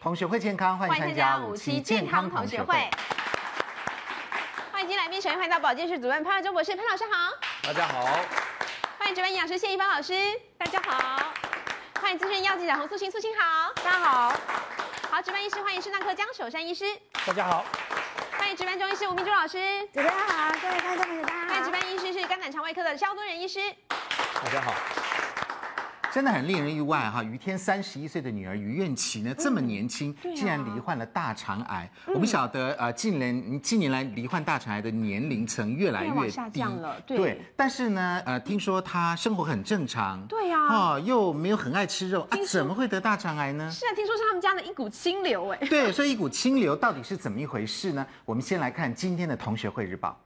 同学会健康，欢迎参加五期健康同学会。欢迎今天来宾，首先欢迎到保健室主任潘万忠博士，潘老师好。大家好。欢迎值班营养师谢一芳老师，大家好。欢迎资深医药记者洪素卿，素卿好，大家好。好，值班医师欢迎肾脏科江守山医师，大家好。欢迎值班中医师吴明珠老师，主持人好，各位观众朋友大家好。欢迎值班医师是肝胆肠胃科的肖敦仁医师，大家好。真的很令人意外哈！于天三十一岁的女儿于愿琪呢，这么年轻，竟然罹患了大肠癌。我们晓得呃，近年近年来罹患大肠癌的年龄层越来越低了，对。但是呢，呃，听说她生活很正常，对呀，哦，又没有很爱吃肉啊，怎么会得大肠癌呢？是啊，听说是他们家的一股清流哎。对，所以一股清流到底是怎么一回事呢？我们先来看今天的同学会日报。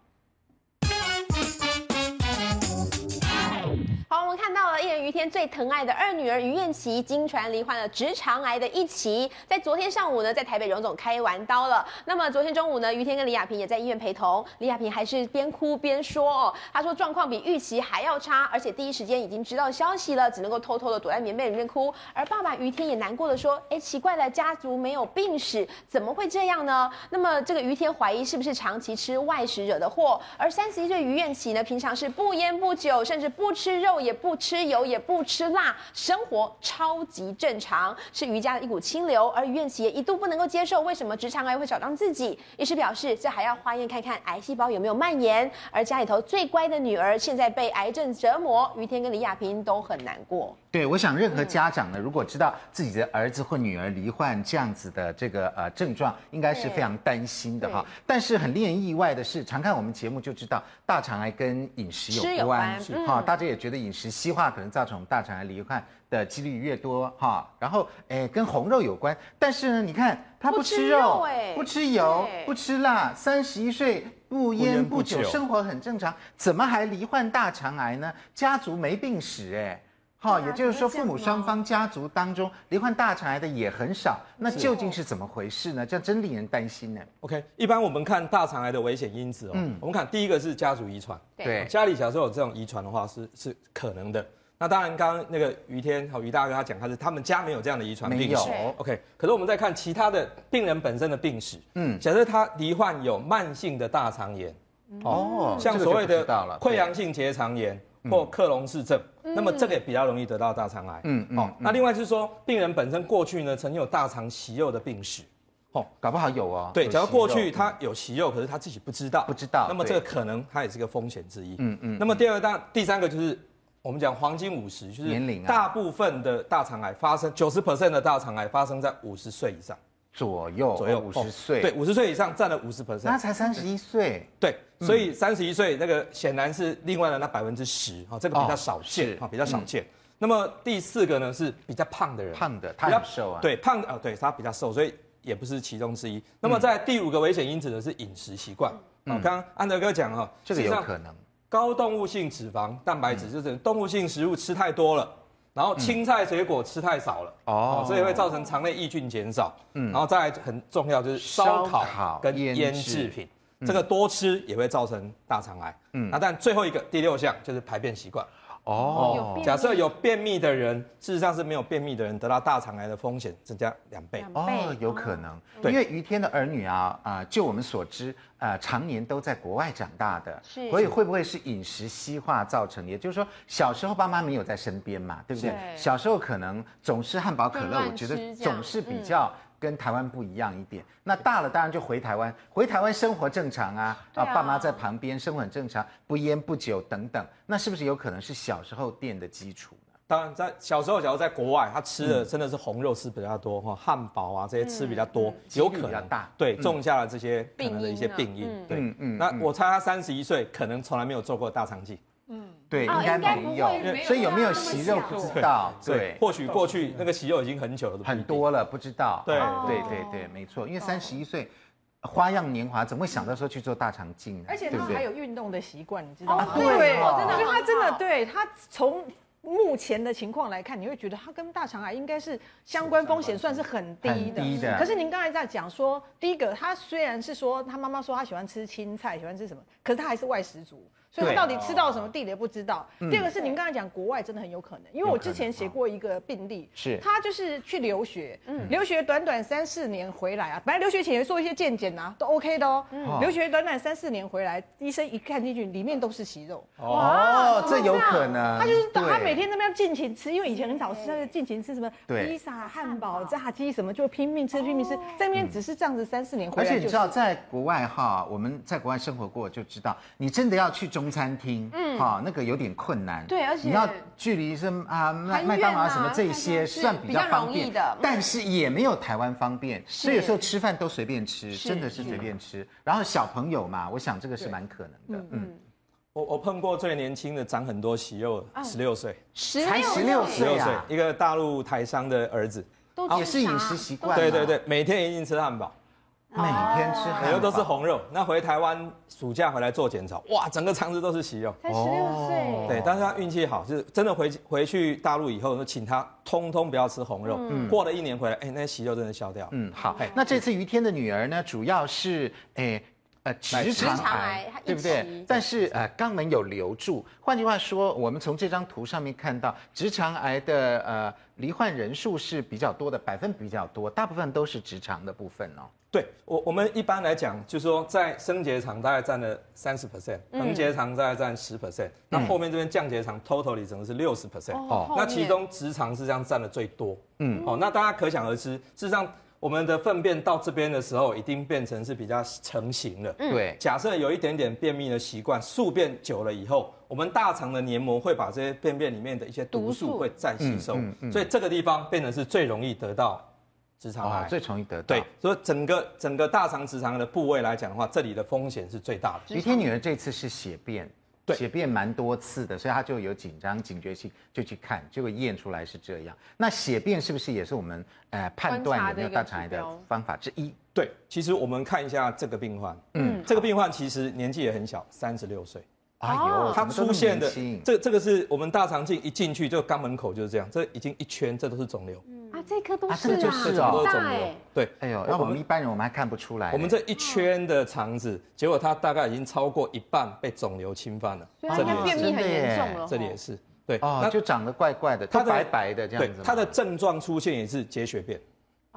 我们看到了艺人于天最疼爱的二女儿余愿琪，经传罹患了直肠癌的一期，在昨天上午呢，在台北荣总开完刀了。那么昨天中午呢，于天跟李亚平也在医院陪同，李亚平还是边哭边说哦，她说状况比预期还要差，而且第一时间已经知道消息了，只能够偷偷的躲在棉被里面哭。而爸爸于天也难过的说，哎，奇怪了，家族没有病史，怎么会这样呢？那么这个于天怀疑是不是长期吃外食惹的祸？而三十一岁余愿琪呢，平常是不烟不酒，甚至不吃肉。也不吃油，也不吃辣，生活超级正常，是瑜伽的一股清流。而余愿琪也一度不能够接受，为什么直肠癌会找到自己？医师表示，这还要化验看看癌细胞有没有蔓延。而家里头最乖的女儿，现在被癌症折磨，于天跟李亚平都很难过。对，我想任何家长呢，如果知道自己的儿子或女儿罹患这样子的这个呃症状，应该是非常担心的哈。但是很令人意外的是，常看我们节目就知道，大肠癌跟饮食有关，哈、嗯，大家也觉得饮食西化可能造成大肠癌罹患的几率越多哈。然后诶，跟红肉有关，但是呢，你看他不吃肉，不吃油，不吃辣，三十一岁不烟不酒，生活很正常，怎么还罹患大肠癌呢？家族没病史诶。好，也就是说，父母双方家族当中罹患大肠癌的也很少，那究竟是怎么回事呢？这样真令人担心呢。OK，一般我们看大肠癌的危险因子哦，嗯，我们看第一个是家族遗传，对，家里小时候有这种遗传的话是是可能的。那当然，刚刚那个于天好于大哥他讲，他是他们家没有这样的遗传病史，OK。可是我们再看其他的病人本身的病史，嗯，假设他罹患有慢性的大肠炎，哦，像所谓的溃疡性结肠炎。或克隆氏症，嗯、那么这个也比较容易得到大肠癌。嗯嗯。哦，那另外就是说，病人本身过去呢曾经有大肠息肉的病史，哦，搞不好有啊。对，假如过去他有息肉，可是他自己不知道，不知道。那么这个可能他也是个风险之一。嗯嗯。那么第二大第三个就是我们讲黄金五十，就是年龄啊，大部分的大肠癌发生九十 percent 的大肠癌发生在五十岁以上。左右左右五十岁，对，五十岁以上占了五十 percent，那才三十一岁，对，所以三十一岁那个显然是另外的那百分之十，哈，这个比较少见，哈，比较少见。那么第四个呢是比较胖的人，胖的，他比较瘦啊，对，胖的，哦，对，他比较瘦，所以也不是其中之一。那么在第五个危险因子呢是饮食习惯，啊，刚刚安德哥讲哈，这个有可能，高动物性脂肪、蛋白质就是动物性食物吃太多了。然后青菜水果吃太少了哦，所以会造成肠内益菌减少。嗯，然后再来很重要就是烧烤跟腌制品，这个多吃也会造成大肠癌。嗯，那但最后一个第六项就是排便习惯。哦，假设有便秘的人，事实上是没有便秘的人得到大肠癌的风险增加两倍。哦，有可能。对，因为于天的儿女啊啊，就我们所知，呃，常年都在国外长大的，是，所以会不会是饮食西化造成？也就是说，小时候爸妈没有在身边嘛，对不对？小时候可能总是汉堡可乐，我觉得总是比较。跟台湾不一样一点，那大了当然就回台湾，回台湾生活正常啊，啊，爸妈在旁边生活很正常，不烟不酒等等，那是不是有可能是小时候垫的基础呢？当然，在小时候，假如在国外，他吃的真的是红肉吃比较多哈，汉堡啊这些吃比较多，有可能。大，对，种下了这些可能的一些病因，对，嗯嗯。那我猜他三十一岁，可能从来没有做过大肠镜。嗯，对，应该没有，所以有没有息肉不知道。对，或许过去那个息肉已经很久了，很多了，不知道。对对对对，没错，因为三十一岁，花样年华，怎么会想到说去做大肠镜呢？而且他还有运动的习惯，你知道吗？对，真的，所以他真的对他从目前的情况来看，你会觉得他跟大肠癌应该是相关风险算是很低的。低的。可是您刚才在讲说，第一个，他虽然是说他妈妈说他喜欢吃青菜，喜欢吃什么，可是他还是外食族。所以他到底吃到什么地雷不知道。第二个是您刚才讲国外真的很有可能，因为我之前写过一个病例，是他就是去留学，嗯留学短短三四年回来啊，本来留学前也做一些健检啊，都 OK 的哦。留学短短三四年回来，医生一看进去，里面都是息肉。哦，这有可能。他就是他每天那边尽情吃，因为以前很少吃，他就尽情吃什么披萨、汉堡、炸鸡什么，就拼命吃拼命吃，在那边只是这样子三四年回来。而且你知道，在国外哈，我们在国外生活过就知道，你真的要去中餐厅，嗯，哈，那个有点困难。对，而且你要距离是啊麦麦当劳什么这些算比较方便的，但是也没有台湾方便，所以有时候吃饭都随便吃，真的是随便吃。然后小朋友嘛，我想这个是蛮可能的。嗯，我我碰过最年轻的长很多息肉，十六岁，才十六岁啊，一个大陆台商的儿子，也是饮食习惯，对对对，每天一定吃汉堡。每天吃很多都是红肉。那回台湾暑假回来做检查，哇，整个肠子都是息肉。才十六岁。对，但是他运气好，就是真的回回去大陆以后，就请他通通不要吃红肉。嗯。过了一年回来，哎，那些息肉真的消掉。嗯，好。那这次于天的女儿呢，主要是哎呃直肠癌，对不对？但是呃肛门有留住。换句话说，我们从这张图上面看到，直肠癌的呃罹患人数是比较多的，百分比比较多，大部分都是直肠的部分哦。对我，我们一般来讲，就是说，在升结肠大概占了三十 percent，横结肠大概占十 percent，那后面这边降结肠 totally 整个是六十 percent，哦，那其中直肠是这样占的最多，嗯，哦，那大家可想而知，事实上我们的粪便到这边的时候，已经变成是比较成型了，对，假设有一点点便秘的习惯，宿便久了以后，我们大肠的黏膜会把这些便便里面的一些毒素会再吸收，所以这个地方变成是最容易得到。直肠癌最容易得到，对，所以整个整个大肠直肠的部位来讲的话，这里的风险是最大的。于天女儿这次是血便，对，血便蛮多次的，所以她就有紧张警觉性，就去看，结果验出来是这样。那血便是不是也是我们呃判断有没有大肠癌的方法之一？对，其实我们看一下这个病患，嗯，这个病患其实年纪也很小，三十六岁。哎呦，他出现的这这个是我们大肠镜一进去就肛门口就是这样，这已经一圈，这都是肿瘤。啊，这颗都是啊，这就是哦，肿瘤。对，哎呦，那我们一般人我们还看不出来。我们这一圈的肠子，结果它大概已经超过一半被肿瘤侵犯了。这里便秘很严重了。这里也是，对，那，就长得怪怪的，它白白的这样子。它的症状出现也是结血便，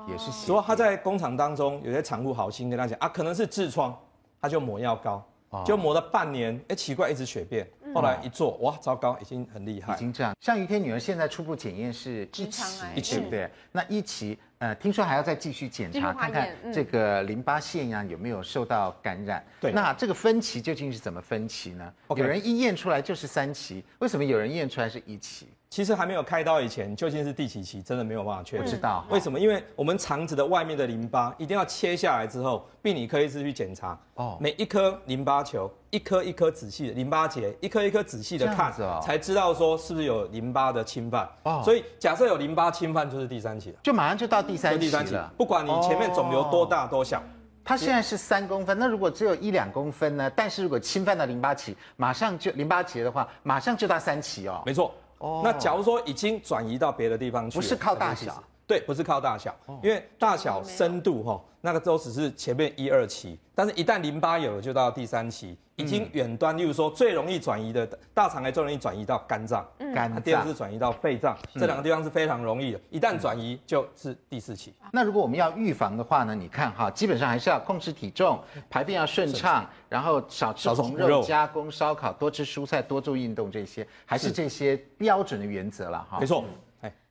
也是。所以他在工厂当中，有些厂妇好心跟他讲啊，可能是痔疮，他就抹药膏，就抹了半年，哎，奇怪，一直血便。后来一做，哇，糟糕，已经很厉害，已经这样。像于天女儿现在初步检验是一期，一期，对。那一期，呃，听说还要再继续检查，看看这个淋巴腺呀有没有受到感染。对。那这个分期究竟是怎么分期呢？有人一验出来就是三期，为什么有人验出来是一期？其实还没有开刀以前，究竟是第几期，真的没有办法确定。不知道为什么？因为我们肠子的外面的淋巴一定要切下来之后，病理科医师去检查。哦。每一颗淋巴球，一颗一颗仔细的淋巴结，一颗一颗仔细的看，才知道说是不是有淋巴的侵犯。哦。所以假设有淋巴侵犯，就是第三期了。就马上就到第三期了。不管你前面肿瘤多大多小。它现在是三公分，那如果只有一两公分呢？但是如果侵犯到淋巴期，马上就淋巴结的话，马上就到三期哦。没错。哦，那假如说已经转移到别的地方去，不是靠大小，对，不是靠大小，因为大小深度哈，那个都只是前面一二期，但是一旦淋巴有了，就到第三期。已经远端，例如说最容易转移的大肠癌最容易转移到肝脏，肝脏，第二是转移到肺脏，这两个地方是非常容易的。一旦转移，就是第四期。那如果我们要预防的话呢？你看哈，基本上还是要控制体重，排便要顺畅，然后少吃红肉、加工、烧烤，多吃蔬菜，多做运动，这些还是这些标准的原则了哈。没错。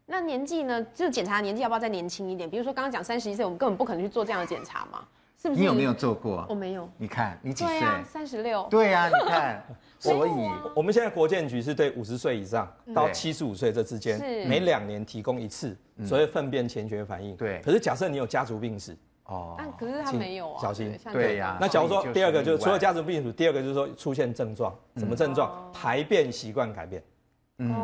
那年纪呢？就检查年纪要不要再年轻一点？比如说刚刚讲三十一岁，我们根本不可能去做这样的检查嘛。是不是你有没有做过？我没有。你看，你几岁？三十六。对呀，你看，所以我们现在国建局是对五十岁以上到七十五岁这之间，每两年提供一次所谓粪便潜血反应。对。可是假设你有家族病史，哦，但可是他没有啊，小心。对呀。那假如说第二个就是除了家族病史，第二个就是说出现症状，什么症状？排便习惯改变。嗯。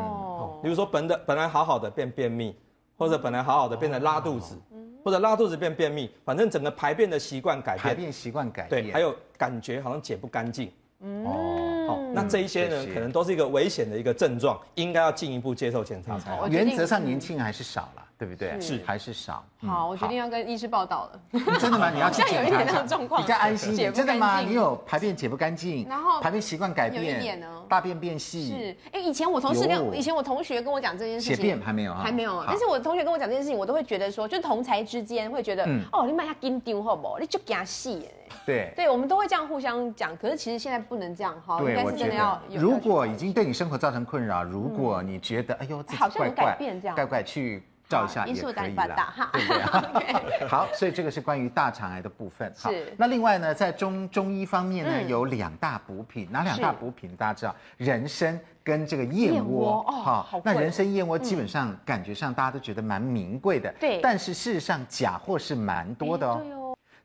比如说本的本来好好的变便秘，或者本来好好的变成拉肚子。或者拉肚子变便秘，反正整个排便的习惯改变，排便习惯改变，对，还有感觉好像解不干净，哦，好，那这一些呢，可能都是一个危险的一个症状，应该要进一步接受检查才好。原则上年轻人还是少了，对不对？是还是少？好，我决定要跟医师报道了。真的吗？你要去 检查一下状况，比较安心。真的吗？你有排便解不干净，然后排便习惯改变，大便变细。是，哎，以前我同事跟以前我同学跟我讲这件事情，血便还没有啊，还没有。但是我同学跟我讲这件事情，我都会觉得说，就同才之间会觉得，哦，你买下金丢好不好？你就给他细。对，对，我们都会这样互相讲。可是其实现在不能这样哈，应该是真的要。如果已经对你生活造成困扰，如果你觉得哎呦，好像有改变这样，怪怪去。照一下也可以了，对不对？好，所以这个是关于大肠癌的部分。好。那另外呢，在中中医方面呢，有两大补品，哪两大补品？大家知道，人参跟这个燕窝。哦，好。那人参燕窝基本上感觉上大家都觉得蛮名贵的，对。但是事实上假货是蛮多的哦。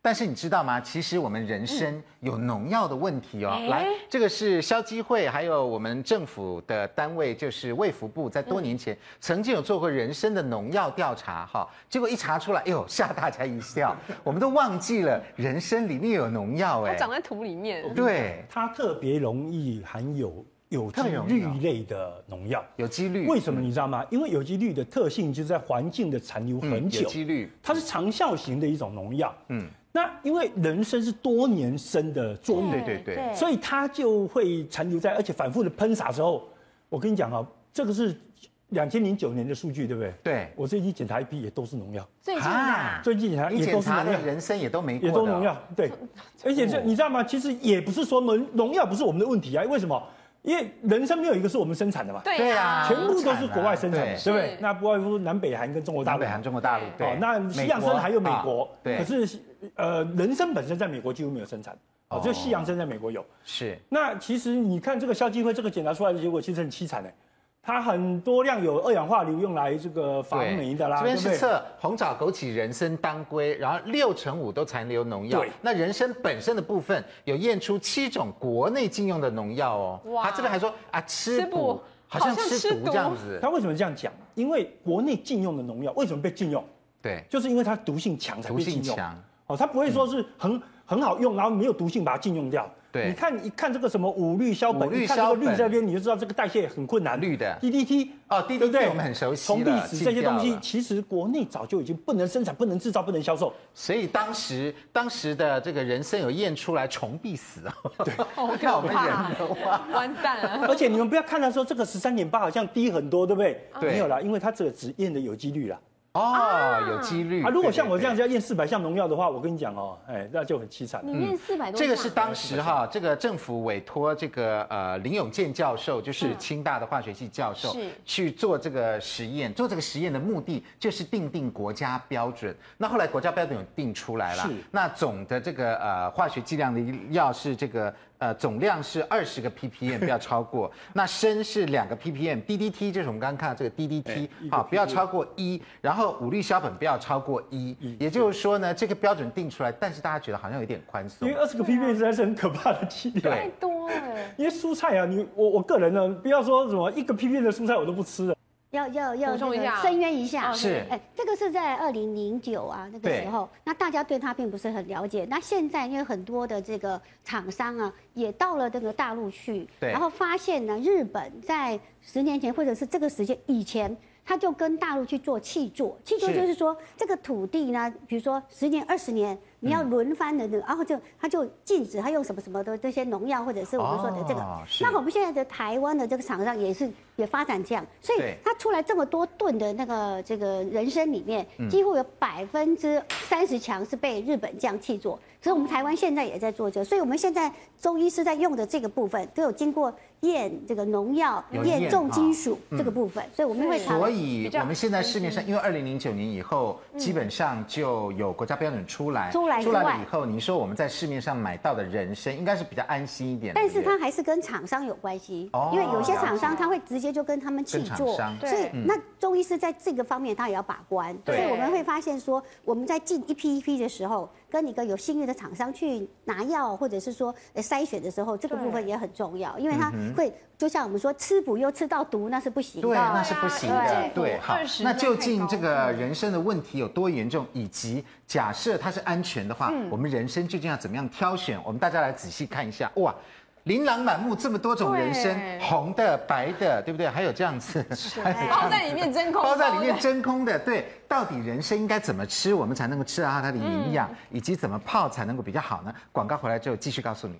但是你知道吗？其实我们人参有农药的问题哦。嗯、来，这个是消基会，还有我们政府的单位，就是卫福部，在多年前、嗯、曾经有做过人参的农药调查哈。结果一查出来，哎呦，吓大家一跳，我们都忘记了人参里面有农药哎。它长在土里面。对，它特别容易含有有机氯类的农药。有机氯？为什么你知道吗？因为有机氯的特性就是在环境的残留很久。有机氯，它是长效型的一种农药。嗯。那因为人参是多年生的作物，对对对，所以它就会残留在，而且反复的喷洒之后，我跟你讲啊，这个是两千零九年的数据，对不对？对，我最近检查一批也都是农药。最近啊，最近检查也都是农药，人参也都没，也都农药。对，而且这你知道吗？其实也不是说农农药不是我们的问题啊，为什么？因为人参没有一个是我们生产的嘛，对啊，全部都是国外生产的，对不对？那不外乎南北韩跟中国大陆，南北韩、中国大陆，对。那西洋参还有美国，对。可是，呃，人参本身在美国几乎没有生产，哦，只有西洋参在美国有。是。那其实你看这个消基会这个检查出来的结果，其实很凄惨的。它很多量有二氧化硫用来这个防霉的啦，这边是测红枣、枸杞、人参、当归，然后六成五都残留农药。对，那人参本身的部分有验出七种国内禁用的农药哦。哇，他这边还说啊，吃补好像吃毒这样子。他为什么这样讲？因为国内禁用的农药为什么被禁用？对，就是因为它毒性强才被禁用。哦，它不会说是很很好用，然后没有毒性把它禁用掉。对，你看，一看这个什么五氯硝苯，你看这个氯这边，你就知道这个代谢很困难。氯的 DDT 哦，DDT 我们很熟悉。虫壁死这些东西，其实国内早就已经不能生产、不能制造、不能销售。所以当时当时的这个人参有验出来虫必死啊！对，看我们人的话，完蛋了。而且你们不要看到说这个十三点八好像低很多，对不对？对，没有啦，因为它这个只验的有机率啦。哦，有几率啊！如果像我这样子要验四百项农药的话，我跟你讲哦，哎，那就很凄惨。你验四百多，这个是当时哈，这个政府委托这个呃林永健教授，就是清大的化学系教授，是去做这个实验。做这个实验的目的就是定定国家标准。那后来国家标准有定出来了，是那总的这个呃化学剂量的药是这个。呃，总量是二十个 ppm，不要超过。那砷是两个 ppm，DDT 就是我们刚刚看到这个 DDT，好，不要超过一。然后五氯硝苯不要超过一。也就是说呢，这个标准定出来，但是大家觉得好像有点宽松。因为二十个 ppm 实在是很可怕的剂量，太多了。因为蔬菜啊，你我我个人呢，不要说什么一个 ppm 的蔬菜我都不吃了。要要要这个申冤一下，是。哎，这个是在二零零九啊那个时候，那大家对它并不是很了解。那现在因为很多的这个厂商啊，也到了这个大陆去，然后发现呢，日本在十年前或者是这个时间以前，他就跟大陆去做契作，契作就是说这个土地呢，比如说十年二十年。你要轮番的那个，然后就他就禁止他用什么什么的这些农药，或者是我们说的这个。那我们现在的台湾的这个厂商也是也发展这样，所以它出来这么多吨的那个这个人参里面，几乎有百分之三十强是被日本这样去做。所以我们台湾现在也在做这个，所以我们现在中医师在用的这个部分都有经过验这个农药、验重金属这个部分，所以我们会。所以我们现在市面上，因为二零零九年以后，基本上就有国家标准出来。出来。出来了以后，你说我们在市面上买到的人参应该是比较安心一点，但是它还是跟厂商有关系，因为有些厂商他会直接就跟他们去做，所以那中医师在这个方面他也要把关，所以我们会发现说我们在进一批一批的时候，跟一个有信誉的厂商去拿药或者是说筛选的时候，这个部分也很重要，因为它会就像我们说吃补又吃到毒，那是不行的，对，那是不行的，对，好，那究竟这个人参的问题有多严重，以及假设它是安全的话，我们人参究竟要怎么样挑选？我们大家来仔细看一下，哇，琳琅满目，这么多种人参，红的、白的，对不对？还有这样子，包在里面真空，包在里面真空的，对。到底人参应该怎么吃，我们才能够吃到它的营养，以及怎么泡才能够比较好呢？广告回来之后继续告诉你。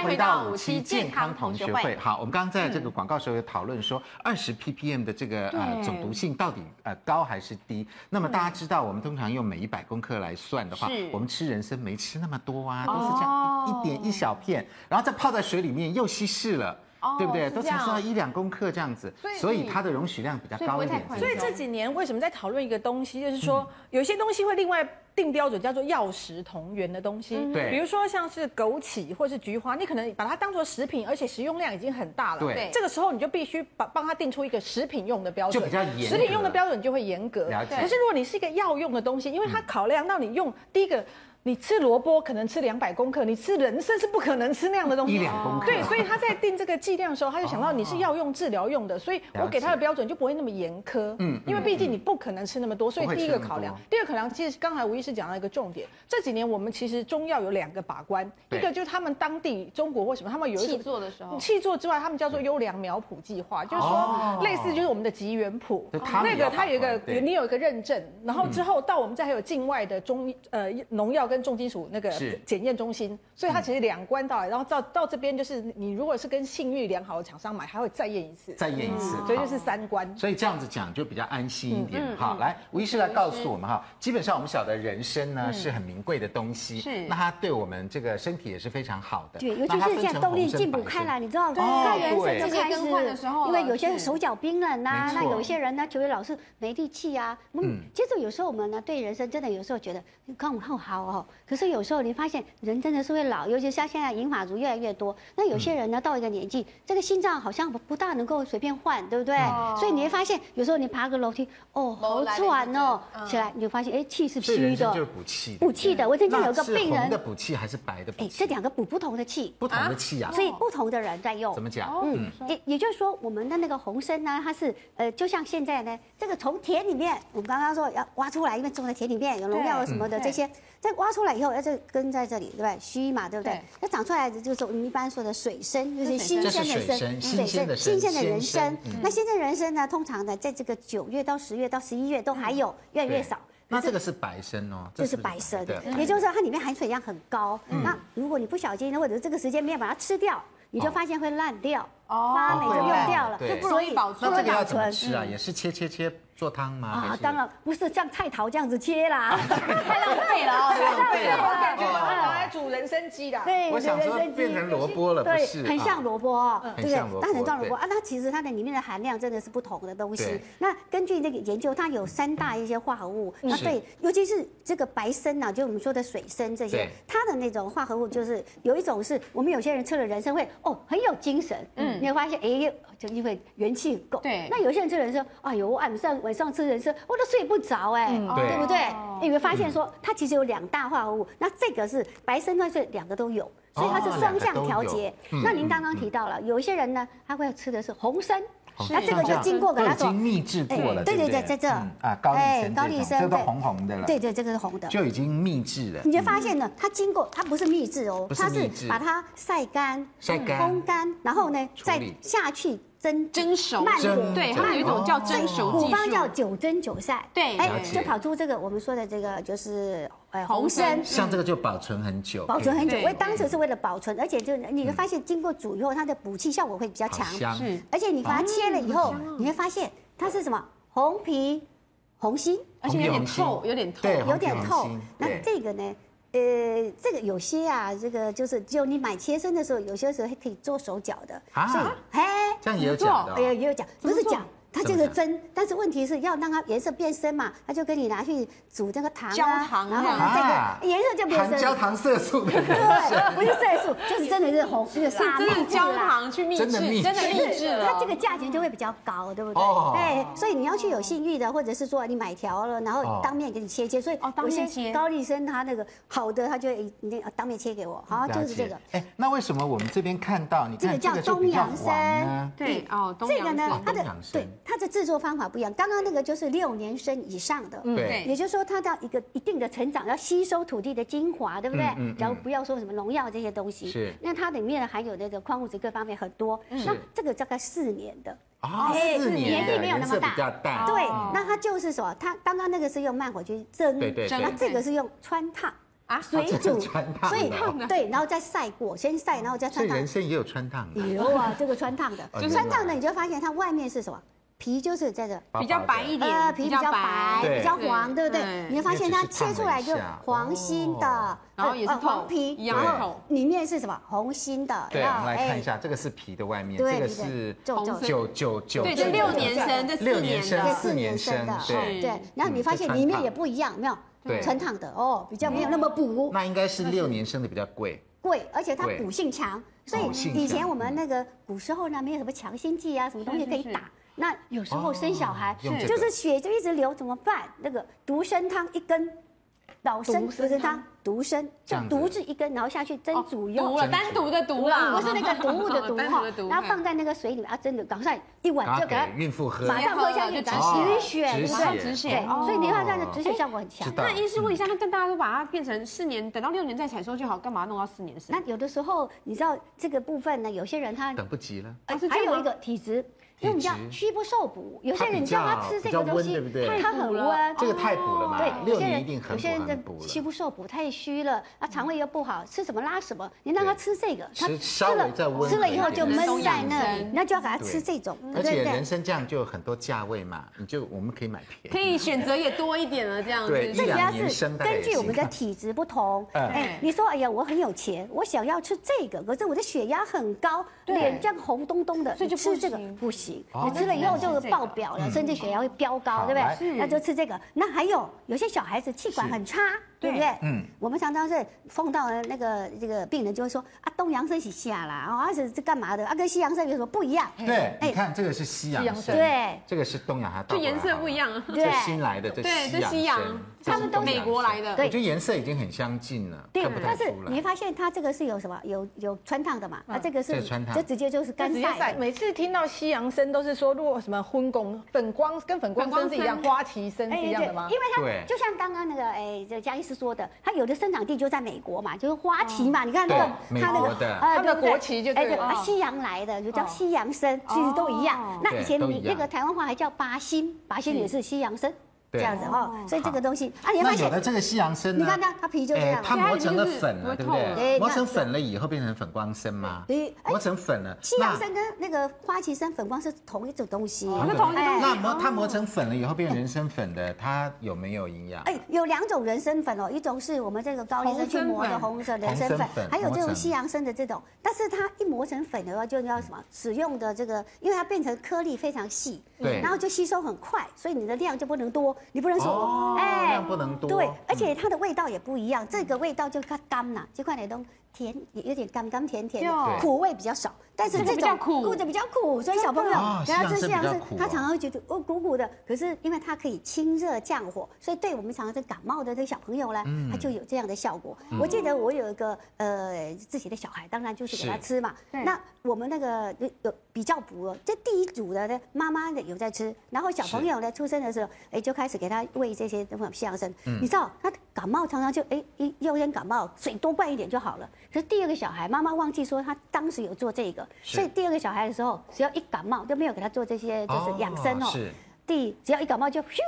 迎回到五期健康同学会。好，我们刚刚在这个广告时候有讨论说，二十 ppm 的这个呃总毒性到底呃高还是低？那么大家知道，我们通常用每一百公克来算的话，我们吃人参没吃那么多啊，都是这样一点一小片，然后再泡在水里面又稀释了。Oh, 对不对？都才说一两公克这样子，所以，它的容许量比较高一点。所以这几年为什么在讨论一个东西，就是说有些东西会另外定标准，叫做药食同源的东西。对，比如说像是枸杞或是菊花，你可能把它当做食品，而且食用量已经很大了。对，这个时候你就必须把帮它定出一个食品用的标准，就比较严。食品用的标准就会严格。可是如果你是一个药用的东西，因为它考量到你用第一个。你吃萝卜可能吃两百公克，你吃人参是不可能吃那样的东西。一两公克。对，所以他在定这个剂量的时候，他就想到你是药用治疗用的，所以我给他的标准就不会那么严苛。嗯。因为毕竟你不可能吃那么多，所以第一个考量，第二个考量，其实刚才吴医师讲到一个重点，这几年我们其实中药有两个把关，一个就是他们当地中国或什么，他们有一种契作的时候，气作之外，他们叫做优良苗圃计划，就是说类似就是我们的吉原谱，那个它有一个你有一个认证，然后之后到我们这还有境外的中呃农药跟重金属那个。是。检验中心，所以它其实两关到来，然后到到这边就是你如果是跟信誉良好的厂商买，还会再验一次，再验一次，所以就是三关。所以这样子讲就比较安心一点。好，来吴医师来告诉我们哈，基本上我们晓得人参呢是很名贵的东西，是。那它对我们这个身体也是非常好的。对，尤其是现在动力进补开来，你知道，看人参就开始，因为有些人手脚冰冷呐，那有些人呢就会老是没力气啊。嗯，接着有时候我们呢对人参真的有时候觉得刚好好哦，可是有时候。你发现人真的是会老，尤其像现在银发族越来越多。那有些人呢，到一个年纪，这个心脏好像不不大能够随便换，对不对？所以你会发现，有时候你爬个楼梯，哦，好喘哦，起来你就发现，哎，气是虚的。就是补气。补气的，我曾经有个病人。红的补气还是白的补气？哎，这两个补不同的气。不同的气啊。所以不同的人在用。怎么讲？嗯，也也就是说，我们的那个红参呢，它是呃，就像现在呢，这个从田里面，我们刚刚说要挖出来，因为种在田里面有农药什么的这些。再挖出来以后，要这根在这里，对不对？虚嘛，对不对？那长出来的就是我们一般说的水参，就是新鲜的参，新鲜的新鲜的人参。那新鲜人参呢，通常呢，在这个九月到十月到十一月都还有，越来越少。那这个是白参哦，这是白参，也就是说它里面含水量很高。那如果你不小心，或者这个时间没有把它吃掉，你就发现会烂掉，发霉就用掉了，就不容易保存。那这个要怎么吃啊？也是切切切。做汤吗？啊，当然不是像菜头这样子切啦，太浪费了哦，太浪费了。我感觉拿来煮人参鸡的，对，我想说变成萝卜了，对？很像萝卜，对不对？当然像萝卜啊，那其实它的里面的含量真的是不同的东西。那根据那个研究，它有三大一些化合物，那对，尤其是这个白参呐，就我们说的水参这些，它的那种化合物就是有一种是我们有些人吃了人参会哦很有精神，嗯，你会发现哎，就因为元气够。对，那有些人吃人参，哎呦，我晚上晚上吃人参。我都睡不着哎，对不对？你会发现说它其实有两大化合物，那这个是白参它是两个都有，所以它是双向调节。那您刚刚提到了，有一些人呢，他会吃的是红参，那这个就经过给他做秘制过了，对对？对，在这啊高丽高丽参，这都红红的了，对对，这个是红的，就已经秘制了。你就发现呢，它经过它不是秘制哦，它是把它晒干、晒干、烘干，然后呢再下去。蒸蒸熟，对，它有一种叫蒸熟，古方叫九蒸九晒，对，哎，就跑出这个我们说的这个就是呃红参，像这个就保存很久，保存很久，因为当时是为了保存，而且就你会发现经过煮以后，它的补气效果会比较强，是，而且你把它切了以后，你会发现它是什么红皮红心，而且有点透，有点透，有点透，那这个呢？呃，这个有些啊，这个就是只有你买切身的时候，有些时候还可以做手脚的，所以嘿，这样也有讲的，哎呀，也有讲，不是讲。它这个蒸，但是问题是要让它颜色变深嘛，他就跟你拿去煮这个糖啊，然后这个颜色就变深。焦糖色素，对，不是色素，就是真的是红，这个沙蜜焦糖去秘制，真的秘制了。它这个价钱就会比较高，对不对？哎，所以你要去有信誉的，或者是说你买条了，然后当面给你切切。所以有些高丽参它那个好的，他就那当面切给我，好，就是这个。哎，那为什么我们这边看到你这个叫东洋参？对哦，这个呢，它的对它。的制作方法不一样。刚刚那个就是六年生以上的，对，也就是说它到一个一定的成长，要吸收土地的精华，对不对？嗯，然后不要说什么农药这些东西。是。那它里面含有那个矿物质各方面很多。那这个大概四年的。哦，四年的，年纪比较大。对，那它就是说，它刚刚那个是用慢火去蒸，对对。那这个是用穿烫。啊，水煮，所以对，然后再晒过，先晒，然后再穿烫。人参也有穿烫的。有啊，这个穿烫的，穿烫的你就发现它外面是什么？皮就是在这，比较白一点，皮比较白，比较黄，对。不对？你会发现它切出来就黄心的，然后也是黄皮，然后里面是什么？红心的。对，我们来看一下，这个是皮的外面，这个是九九九九，对，这六年生，这六年生，四年生的，对。对。然后你发现里面也不一样，没有？对，汆烫的哦，比较没有那么补。那应该是六年生的比较贵。贵，而且它补性强，所以以前我们那个古时候呢，没有什么强心剂啊，什么东西可以打。那有时候生小孩就是血就一直流，怎么办？那个独参汤一根。老生独参汤，独参就独自一根，然后下去蒸煮用，单独的独啦，不是那个毒物的 毒哈，然后放在那个水里面啊，蒸的，赶快一碗就给孕妇喝，马上喝下去，止血，对不对？止血，所以你看它的止血效果很强。那医师问一下，那但大家都把它变成四年，等到六年再采收就好，干嘛弄到四年生？那有的时候你知道这个部分呢，有些人他等不及了，还有一个体质。因为我们叫虚不受补，有些人叫他吃这个东西，他很温，这个太补了嘛。对，有些人有些人的虚不受补，太虚了，啊，肠胃又不好，吃什么拉什么。你让他吃这个，他吃了吃了以后就闷在那里，那就要给他吃这种。而且人参这样就有很多价位嘛，你就我们可以买便宜，可以选择也多一点了，这样子。对，这主要是根据我们的体质不同。哎，你说哎呀，我很有钱，我想要吃这个，可是我的血压很高，脸这样红咚咚的，所以就吃这个不行。你吃了以后。就爆表了，甚至血压会飙高，对不对？那就吃这个。那还有有些小孩子气管很差，对。不对？嗯，我们常常是碰到那个这个病人就会说啊，东洋参是下啦，啊是这干嘛的？啊跟西洋参有什么不一样？对，你看这个是西洋参，对，这个是东洋，它就颜色不一样，对，新来的这西洋。参，他们都美国来的，我觉得颜色已经很相近了，对，但是你会发现它这个是有什么？有有穿烫的嘛？啊，这个是就直接就是干晒。每次听到西洋参都是说，如果什么昏公粉光跟粉光参是一样，花旗参是一样的吗？因为它就像刚刚那个哎，这江医师说的，它有的生长地就在美国嘛，就是花旗嘛。你看那个它那个它的国旗就对了，西洋来的就叫西洋参，其实都一样。那以前你那个台湾话还叫拔心，拔心也是西洋参。这样子哦，所以这个东西啊，你发现有的这个西洋参呢，你看它它皮就这样，它磨成了粉了，对不对？磨成粉了以后变成粉光参吗？对，磨成粉了。西洋参跟那个花旗参、粉光是同一种东西。那同一种。那磨它磨成粉了以后变成人参粉的，它有没有营养？哎，有两种人参粉哦，一种是我们这个高丽参去磨的红色人参粉，还有这种西洋参的这种。但是它一磨成粉的话，就要什么？使用的这个，因为它变成颗粒非常细，对，然后就吸收很快，所以你的量就不能多，你不能说。哎，量不能多。对，而且它的味道也不一样。这个味道就它干了，这块的东甜，也有点甘甘甜甜的，苦味比较少。但是这种苦的比较苦，所以小朋友给他吃西洋参，他常常会觉得哦苦苦的。可是因为它可以清热降火，所以对我们常常是感冒的这个小朋友呢，他就有这样的效果。我记得我有一个呃自己的小孩，当然就是给他吃嘛。那我们那个有有比较补，这第一组的呢，妈妈的有在吃，然后小朋友呢出生的时候，哎就开始给他喂这些西洋参。你知道他感冒常常就哎一有点感冒水多灌一点就好了。可是第二个小孩，妈妈忘记说他当时有做这个。所以第二个小孩的时候，只要一感冒就没有给他做这些，就是养生哦。是。第只要一感冒就咻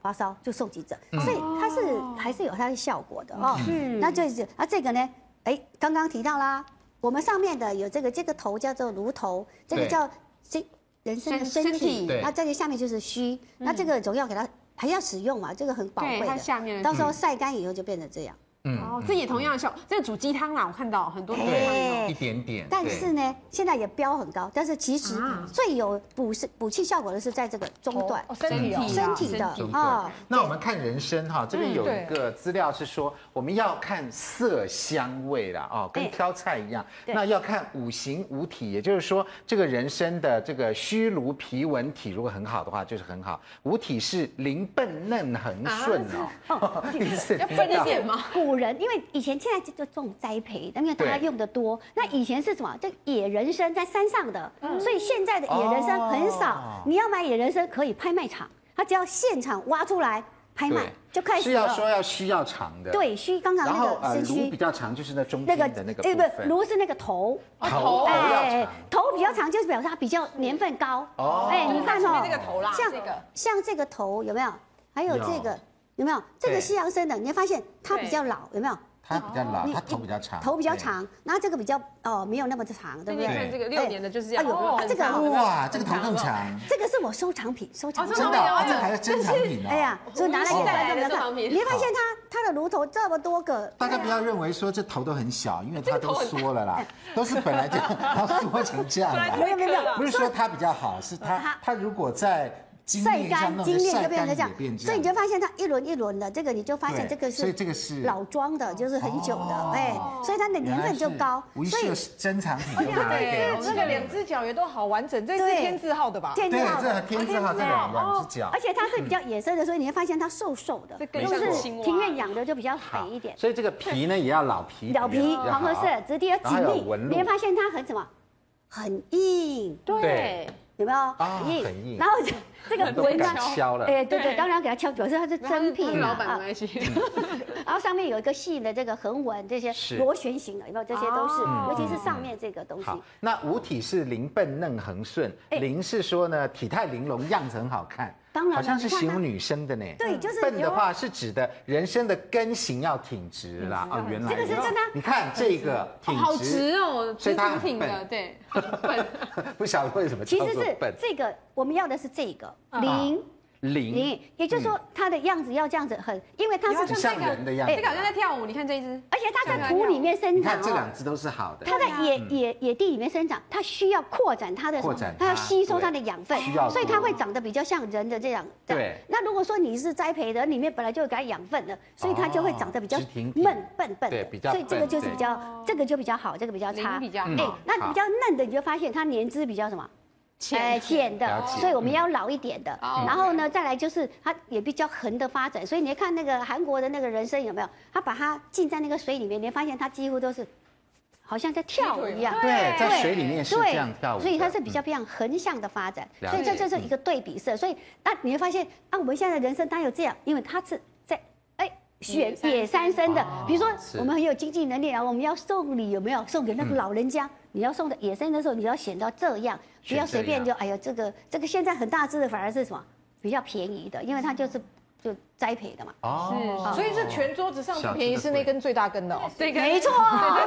发烧就送急诊，所以它是还是有它的效果的哦。嗯。那就是啊这个呢，哎刚刚提到啦，我们上面的有这个这个头叫做颅头，这个叫这人参的身体，那这个下面就是须，那这个总要给他还要使用嘛，这个很宝贵的。它下面。到时候晒干以后就变成这样。哦，这也同样的效，这个煮鸡汤啦，我看到很多人对，一点点。但是呢，现在也标很高，但是其实最有补肾补气效果的是在这个中段，身体身体的啊。那我们看人参哈，这边有一个资料是说，我们要看色香味啦，哦，跟挑菜一样，那要看五行五体，也就是说，这个人参的这个虚颅皮纹体如果很好的话，就是很好。五体是灵笨嫩恒顺哦，要笨一点吗？人，因为以前现在就这种栽培，因为大家用的多。那以前是什么？就野人参在山上的，所以现在的野人参很少。你要买野人参，可以拍卖场，他只要现场挖出来。拍卖就开始是要说要需要长的，对，需刚刚那个是须，颅比较长，就是那中间的那个部分。那个颅是那个头，头哎，头比较长，就是表示它比较年份高。哦，哎，你看哦，这个头啦，像像这个头有没有？还有这个有没有？这个西洋参的，你会发现它比较老，有没有？它比较老，它头比较长，头比较长，然后这个比较哦没有那么长，对不对？看这个六年的就是这样，哦，这个哇，这个头更长。这个是我收藏品，收藏品。真的，这还是珍藏品呢。哎呀，所以拿来给大家看。你会发现它它的颅头这么多个。大家不要认为说这头都很小，因为它都缩了啦，都是本来就它缩成这样的。没有没有，不是说它比较好，是它它如果在。晒干精炼就变成这样，所以你就发现它一轮一轮的，这个你就发现这个是，所以这个是老庄的，就是很久的，哎，所以它的年份就高，所以珍藏品。而且它这这个两只脚也都好完整，这是天字号的吧？天字号，这天字号这两两只脚，而且它是比较野生的，所以你会发现它瘦瘦的，就是庭院养的就比较肥一点。所以这个皮呢也要老皮，老皮黄褐色，质地要紧密，你会发现它很什么？很硬，对。有没有？啊，很硬。然后这个纹呢？敲了。哎，对对，当然要给他敲，表示它是真品老板关系。然后上面有一个细的这个横纹，这些螺旋形的，有没有？这些都是，尤其是上面这个东西。那五体是灵笨嫩恒顺，灵是说呢体态玲珑，样子很好看。当然，好像是形容女生的呢。对，就是笨的话是指的人生的根型要挺直啦。哦，原来这个是真的。你看这个挺直，好直哦，所以它很挺的，对。不晓得为什么其实是这个，我们要的是这个灵。灵，也就是说它的样子要这样子很，因为它是像人的样子，这个好像在跳舞。你看这一只，而且它在土里面生长，你看这两只都是好的。它在野野野地里面生长，它需要扩展它的，它要吸收它的养分，所以它会长得比较像人的这样。对。那如果说你是栽培的，里面本来就有给它养分的，所以它就会长得比较闷笨笨的。比较。所以这个就是比较，这个就比较好，这个比较差。比较好。那比较嫩的你就发现它年资比较什么？浅浅的，所以我们要老一点的。然后呢，再来就是它也比较横的发展，所以你看那个韩国的那个人参有没有？它把它浸在那个水里面，你会发现它几乎都是好像在跳舞一样。对，在水里面是这样跳舞。所以它是比较偏横向的发展，所以这这是一个对比色。所以那你会发现啊，我们现在的人生它有这样，因为它是在哎选野山参的，比如说我们很有经济能力啊，我们要送礼有没有？送给那个老人家。你要送的野生的时候，你要选到这样，不要随便就哎呀，这个这个现在很大只的反而是什么比较便宜的，因为它就是就栽培的嘛。哦，是，所以这全桌子上最便宜是那根最大根的哦。这个没错，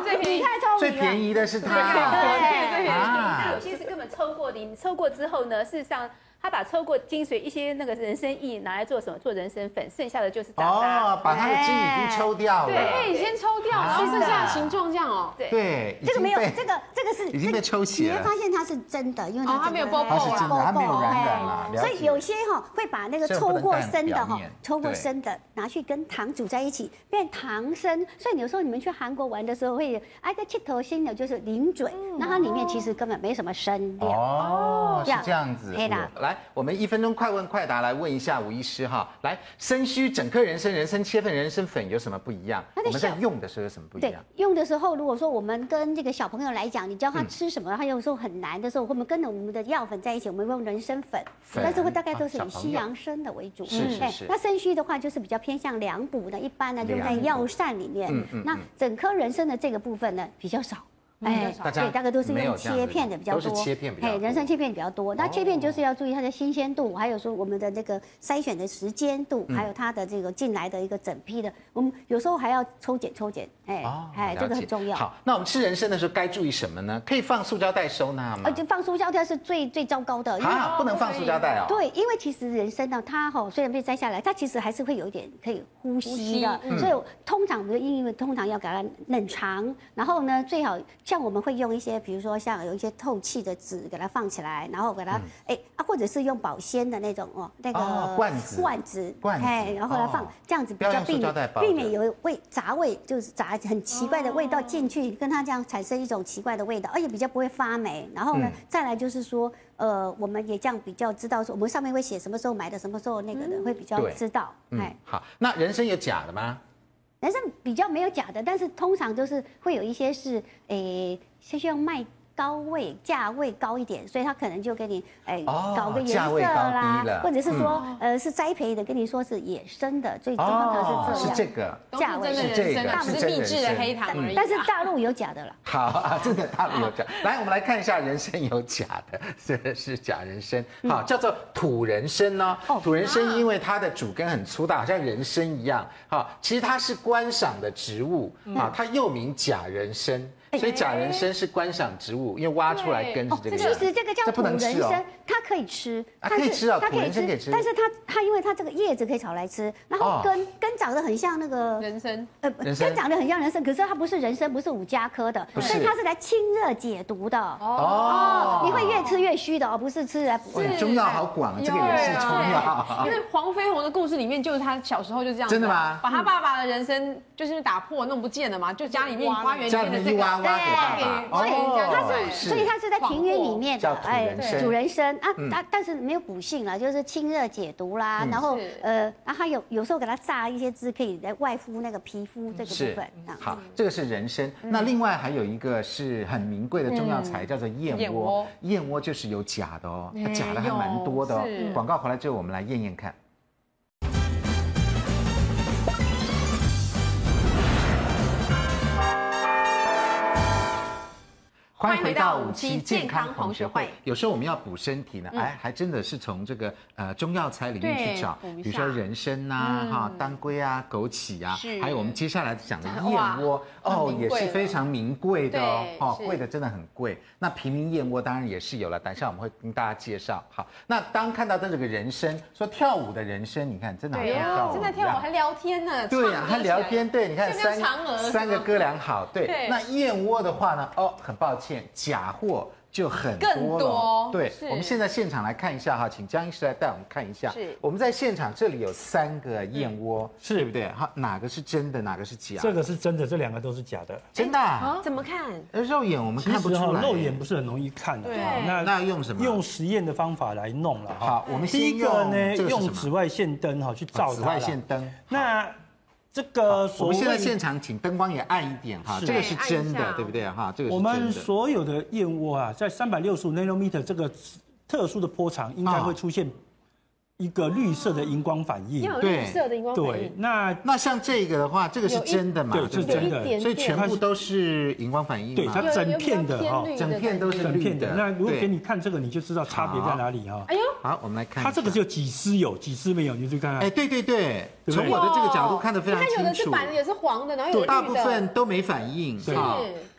最便宜太聪明了。最便宜的是它。对，最便宜。有些是根本抽过的，你抽过之后呢，事实上。他把抽过精髓一些那个人参液拿来做什么？做人参粉，剩下的就是渣渣。哦，把它的筋已经抽掉了。对，已经抽掉了，然后剩下形状这样哦。对对，这个没有，这个这个是已经被抽血了。你会发现它是真的，因为它没有包包它是真的，它没有染染了。所以有些哈会把那个抽过生的哈，抽过生的拿去跟糖煮在一起，变糖参。所以有时候你们去韩国玩的时候会，哎，这七头新的就是零嘴，那它里面其实根本没什么生料。哦，是这样子。对的。来，我们一分钟。快问快答来问一下吴医师哈，来参须整颗人参人参切份人参粉有什么不一样？我们在用的时候有什么不一样？对，用的时候如果说我们跟这个小朋友来讲，你教他吃什么，他有时候很难的时候，我们跟着我们的药粉在一起，我们用人参粉，但是会大概都是以西洋参的为主。是是是。那参须的话就是比较偏向凉补的，一般呢用在药膳里面。嗯嗯。那整颗人参的这个部分呢比较少。哎，对，大概都是用切片的比较多。都是切片比较多。哎，人参切片比较多。那切片就是要注意它的新鲜度，还有说我们的这个筛选的时间度，还有它的这个进来的一个整批的，我们有时候还要抽检抽检。哎，哎，这个很重要。好，那我们吃人参的时候该注意什么呢？可以放塑胶袋收纳吗？呃，就放塑胶袋是最最糟糕的。啊，不能放塑胶袋哦。对，因为其实人参呢，它哈虽然被摘下来，它其实还是会有一点可以呼吸的。所以通常我们的因为通常要给它冷藏，然后呢，最好像我们会用一些。比如说像有一些透气的纸给它放起来，然后给它哎啊，或者是用保鲜的那种哦，那个罐子罐子，哎，然后来放这样子比较避免避免有味杂味，就是杂很奇怪的味道进去，跟它这样产生一种奇怪的味道，而且比较不会发霉。然后呢，再来就是说，呃，我们也这样比较知道说，我们上面会写什么时候买的，什么时候那个的会比较知道。哎，好，那人参有假的吗？男生比较没有假的，但是通常都是会有一些是诶，需要卖。高位价位高一点，所以他可能就给你哎搞个颜色啦，或者是说呃是栽培的，跟你说是野生的，最重要的是这样。是这个价位是这个，是秘制的黑糖而已。但是大陆有假的了。好啊，真的大陆有假。来，我们来看一下人参有假的，这是假人参，好叫做土人参呢。土人参因为它的主根很粗大，好像人参一样。好，其实它是观赏的植物啊，它又名假人参。所以假人参是观赏植物，因为挖出来根是这个。其实这个叫土人参，它可以吃，它可以吃啊，土人参可以吃。但是它它因为它这个叶子可以炒来吃，然后根根长得很像那个人参，呃，根长得很像人参，可是它不是人参，不是五加科的，所以它是来清热解毒的。哦，你会越吃越虚的哦，不是吃来补。中药好广，这个也是中药。因为黄飞鸿的故事里面，就是他小时候就这样。真的吗？把他爸爸的人参就是打破弄不见了嘛，就家里面花园里面的这个。对，他是，所以他是在庭院里面的，哎，主人参啊，但但是没有补性了，就是清热解毒啦，然后呃，然后他有有时候给它榨一些汁，可以来外敷那个皮肤这个部分。好，这个是人参。那另外还有一个是很名贵的中药材，叫做燕窝。燕窝。就是有假的哦，假的还蛮多的哦。广告回来之后，我们来验验看。欢迎回到五期健康同学会。有时候我们要补身体呢，哎，还真的是从这个呃中药材里面去找，比如说人参呐、哈当归啊、枸杞啊，还有我们接下来讲的燕窝哦，也是非常名贵的哦，哦，贵的真的很贵。那平民燕窝当然也是有了，等一下我们会跟大家介绍。好，那当看到的这个人参，说跳舞的人参，你看真的好像跳舞，真的跳舞还聊天呢，对呀，还聊天，对，你看三三个哥俩好，对。那燕窝的话呢，哦，很抱歉。假货就很多了，对，我们现在现场来看一下哈，请江医师来带我们看一下。是，我们在现场这里有三个燕窝，是对不对？哈，哪个是真的，哪个是假？这个是真的，这两个都是假的。真的？啊？怎么看？肉眼我们看不出来，肉眼不是很容易看的。对，那那用什么？用实验的方法来弄了。好，我们第一个呢，用紫外线灯哈去照紫外线灯。那这个，我们现在现场请灯光也暗一点哈，这个是真的，对不对哈？这个我们所有的燕窝啊，在三百六十五 nanometer 这个特殊的波长，应该会出现。一个绿色的荧光反应，对，绿色的荧光反应。对，那那像这个的话，这个是真的嘛？对，是真的，所以全部都是荧光反应。对，它整片的哈，整片都是整片的。那如果给你看这个，你就知道差别在哪里哈。哎呦，好，我们来看，它这个只有几丝有，几丝没有，你就看看。哎，对对对，从我的这个角度看得非常清楚。它有的是白的，也是黄的，然后有大部分都没反应。对，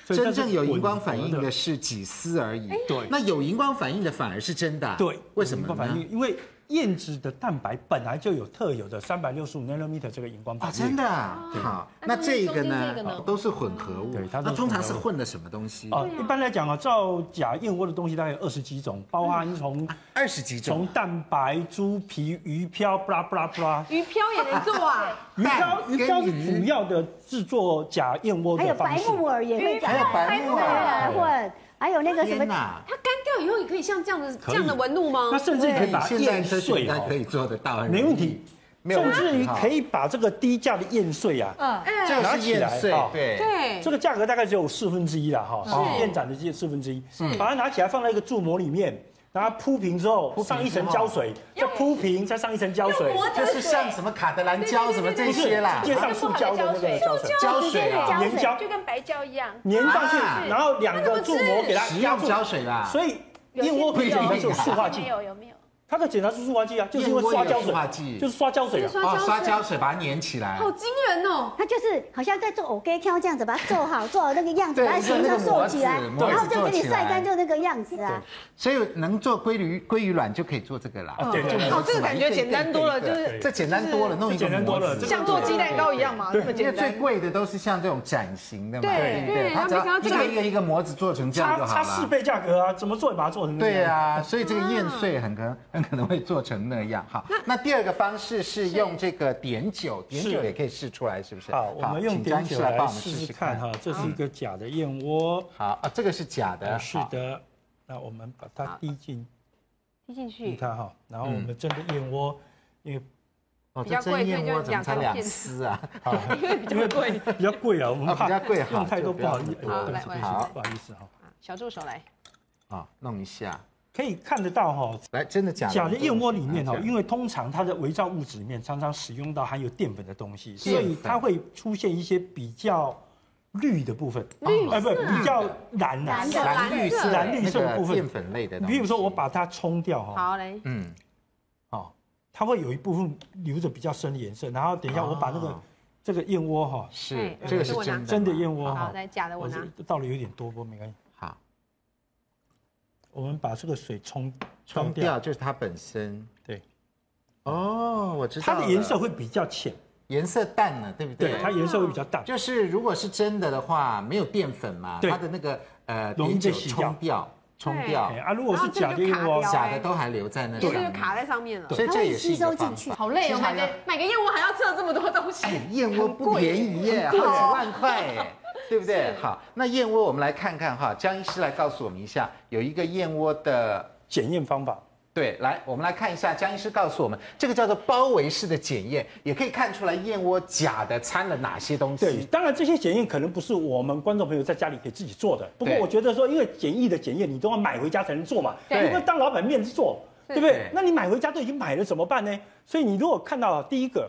真正有荧光反应的是几丝而已。对，那有荧光反应的反而是真的。对，为什么呢？因为。燕子的蛋白本来就有特有的三百六十五 nanometer 这个荧光反应。真的？好，那这个呢？都是混合物。对，它通常是混的什么东西？哦，一般来讲啊，造假燕窝的东西大概有二十几种，包含从 二十几种，从蛋白、猪皮、鱼漂，布拉布拉布拉。鱼漂也能做啊？鱼漂，鱼漂是主要的制作假燕窝的方式。还有白木耳也会，还有白木耳混。还有那个什么，它干掉以后也可以像这样子这样的纹路吗？那甚至可以把燕碎哦，可以做得到，没问题。甚至于可以把这个低价的燕碎啊，嗯，拿起来，对。对，这个价格大概只有四分之一了哈，是。燕盏的这四分之一，把它拿起来放在一个铸模里面。然后铺平之后，上一层胶水，再铺平，再上一层胶水，就是像什么卡德兰胶什么这些啦，接上塑胶的那个胶水，胶水啊，粘胶，就跟白胶一样，粘上去，然后两个注模给它压住胶水啦，所以燕窝可以里面有塑化剂，有有没有？它的检查是塑化剂啊，就是因为刷胶水，就是刷胶水啊，刷胶水把它粘起来，好惊人哦！他就是好像在做藕羹这样子，把它做好，做好那个样子，把它形成做起来，然后就给你晒干，就那个样子啊。所以能做鲑鱼鲑鱼卵就可以做这个啦。对对对，哦，这个感觉简单多了，就是这简单多了，弄一个模子，像做鸡蛋糕一样嘛，这么简单。最贵的都是像这种展形的嘛，对对，它只要一个一个一个模子做成这样就好了。差四倍价格啊，怎么做也把它做成这样。对啊，所以这个燕碎很可能很 可能会做成。那样。好，那第二个方式是用这个碘酒，碘酒也可以试出来，是不是？好，我们用碘酒来帮我们试试看。哈，这是一个假的燕窝。好啊，这个是假的，是的。那我们把它滴进，滴进去，你看哈，然后我们真的燕窝，因为比较贵，所以就两才两丝啊，因为比较贵，比较贵啊，我们比较贵，用太多不好意思，好来，好，不好意思哈，小助手来，啊，弄一下，可以看得到哈，来，真的假的？假的燕窝里面哈，因为通常它的伪造物质里面常常使用到含有淀粉的东西，所以它会出现一些比较。绿的部分，绿，不比较蓝蓝蓝绿色。蓝绿色的部分，淀粉类的。比如说我把它冲掉哈，好嘞，嗯，哦，它会有一部分留着比较深的颜色，然后等一下我把那个这个燕窝哈，是这个是真真的燕窝哈，来假的我拿，倒了有点多，不过没关系。好，我们把这个水冲冲掉，就是它本身。对，哦，我知道，它的颜色会比较浅。颜色淡了，对不对？对，它颜色会比较淡。就是如果是真的的话，没有淀粉嘛，它的那个呃，容易被洗掉，冲掉。啊，如果是假的，假的都还留在那里，对，就卡在上面了。所以这也是一个方法。好累哦，买个买个燕窝还要测这么多东西。哎，燕窝不便宜耶，好几万块哎，对不对？好，那燕窝我们来看看哈，江医师来告诉我们一下，有一个燕窝的检验方法。对，来，我们来看一下，江医师告诉我们，这个叫做包围式的检验，也可以看出来燕窝假的掺了哪些东西。对，当然这些检验可能不是我们观众朋友在家里可以自己做的。不过我觉得说，因为简易的检验，你都要买回家才能做嘛，对，因为当老板面子做，对不对？那你买回家都已经买了，怎么办呢？所以你如果看到第一个